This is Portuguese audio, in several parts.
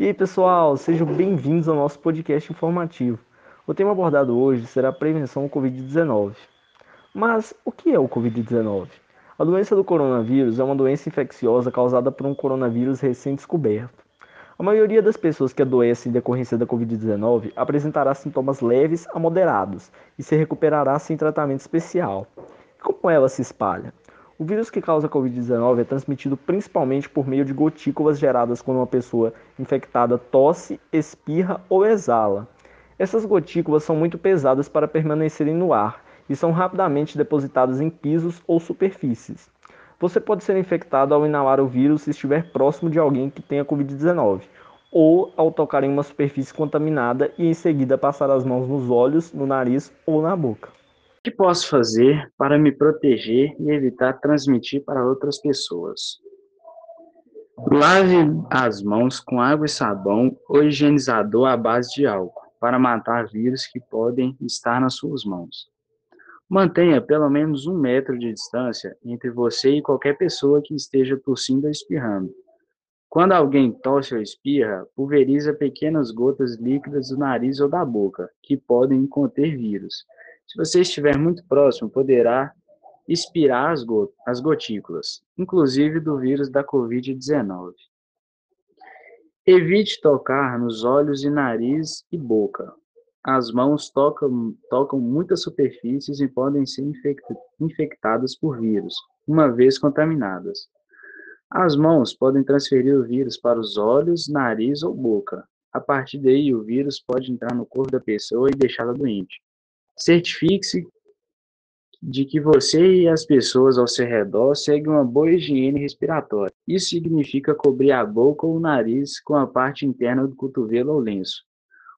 E aí, pessoal, sejam bem-vindos ao nosso podcast informativo. O tema abordado hoje será a prevenção ao Covid-19. Mas o que é o Covid-19? A doença do coronavírus é uma doença infecciosa causada por um coronavírus recém-descoberto. A maioria das pessoas que adoecem em decorrência da Covid-19 apresentará sintomas leves a moderados e se recuperará sem tratamento especial. E como ela se espalha? O vírus que causa a Covid-19 é transmitido principalmente por meio de gotículas geradas quando uma pessoa infectada tosse, espirra ou exala. Essas gotículas são muito pesadas para permanecerem no ar e são rapidamente depositadas em pisos ou superfícies. Você pode ser infectado ao inalar o vírus se estiver próximo de alguém que tenha Covid-19, ou ao tocar em uma superfície contaminada e em seguida passar as mãos nos olhos, no nariz ou na boca. Que posso fazer para me proteger e evitar transmitir para outras pessoas? Lave as mãos com água e sabão ou higienizador à base de álcool para matar vírus que podem estar nas suas mãos. Mantenha pelo menos um metro de distância entre você e qualquer pessoa que esteja tossindo ou espirrando. Quando alguém tosse ou espirra, pulveriza pequenas gotas líquidas do nariz ou da boca, que podem conter vírus. Se você estiver muito próximo, poderá expirar as, as gotículas, inclusive do vírus da Covid-19. Evite tocar nos olhos e nariz e boca. As mãos tocam, tocam muitas superfícies e podem ser infectadas por vírus, uma vez contaminadas. As mãos podem transferir o vírus para os olhos, nariz ou boca. A partir daí, o vírus pode entrar no corpo da pessoa e deixá-la doente. Certifique-se de que você e as pessoas ao seu redor seguem uma boa higiene respiratória. Isso significa cobrir a boca ou o nariz com a parte interna do cotovelo ou lenço.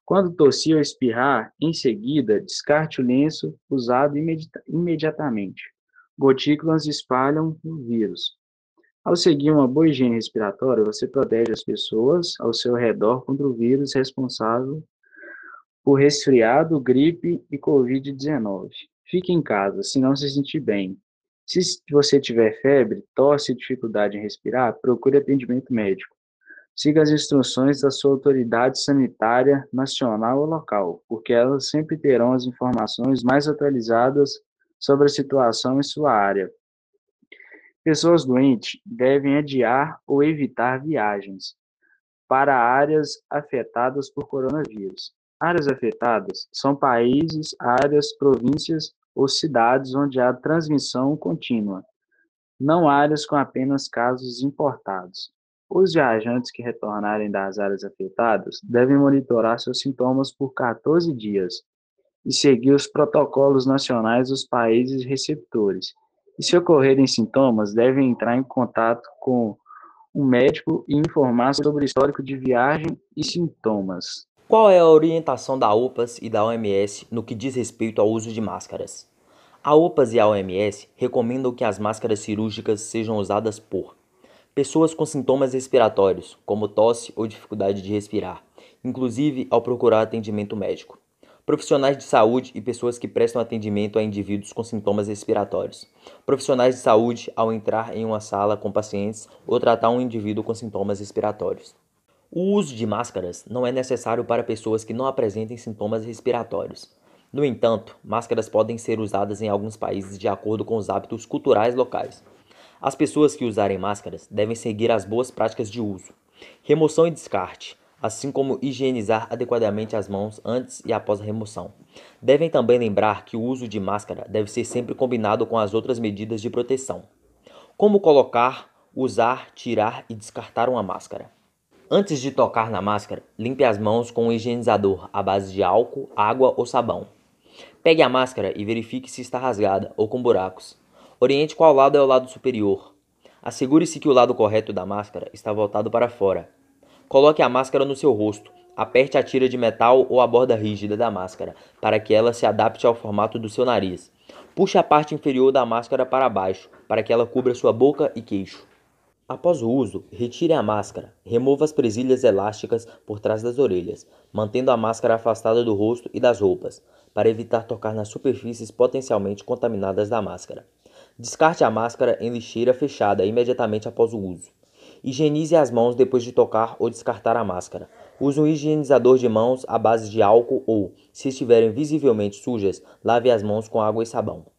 Quando tossir ou espirrar, em seguida, descarte o lenço usado imediatamente. Gotículas espalham o vírus. Ao seguir uma boa higiene respiratória, você protege as pessoas ao seu redor contra o vírus responsável por resfriado, gripe e Covid-19. Fique em casa, se não se sentir bem. Se você tiver febre, tosse e dificuldade em respirar, procure atendimento médico. Siga as instruções da sua autoridade sanitária nacional ou local, porque elas sempre terão as informações mais atualizadas sobre a situação em sua área. Pessoas doentes devem adiar ou evitar viagens para áreas afetadas por coronavírus. Áreas afetadas são países, áreas, províncias ou cidades onde há transmissão contínua, não áreas com apenas casos importados. Os viajantes que retornarem das áreas afetadas devem monitorar seus sintomas por 14 dias e seguir os protocolos nacionais dos países receptores. E se ocorrerem sintomas, devem entrar em contato com um médico e informar sobre o histórico de viagem e sintomas. Qual é a orientação da OPAS e da OMS no que diz respeito ao uso de máscaras? A OPAS e a OMS recomendam que as máscaras cirúrgicas sejam usadas por pessoas com sintomas respiratórios, como tosse ou dificuldade de respirar, inclusive ao procurar atendimento médico. Profissionais de saúde e pessoas que prestam atendimento a indivíduos com sintomas respiratórios. Profissionais de saúde ao entrar em uma sala com pacientes ou tratar um indivíduo com sintomas respiratórios. O uso de máscaras não é necessário para pessoas que não apresentem sintomas respiratórios. No entanto, máscaras podem ser usadas em alguns países de acordo com os hábitos culturais locais. As pessoas que usarem máscaras devem seguir as boas práticas de uso, remoção e descarte, assim como higienizar adequadamente as mãos antes e após a remoção. Devem também lembrar que o uso de máscara deve ser sempre combinado com as outras medidas de proteção. Como colocar, usar, tirar e descartar uma máscara. Antes de tocar na máscara, limpe as mãos com um higienizador à base de álcool, água ou sabão. Pegue a máscara e verifique se está rasgada ou com buracos. Oriente qual lado é o lado superior. Assegure-se que o lado correto da máscara está voltado para fora. Coloque a máscara no seu rosto. Aperte a tira de metal ou a borda rígida da máscara para que ela se adapte ao formato do seu nariz. Puxe a parte inferior da máscara para baixo para que ela cubra sua boca e queixo. Após o uso, retire a máscara. Remova as presilhas elásticas por trás das orelhas, mantendo a máscara afastada do rosto e das roupas, para evitar tocar nas superfícies potencialmente contaminadas da máscara. Descarte a máscara em lixeira fechada imediatamente após o uso. Higienize as mãos depois de tocar ou descartar a máscara. Use um higienizador de mãos à base de álcool ou, se estiverem visivelmente sujas, lave as mãos com água e sabão.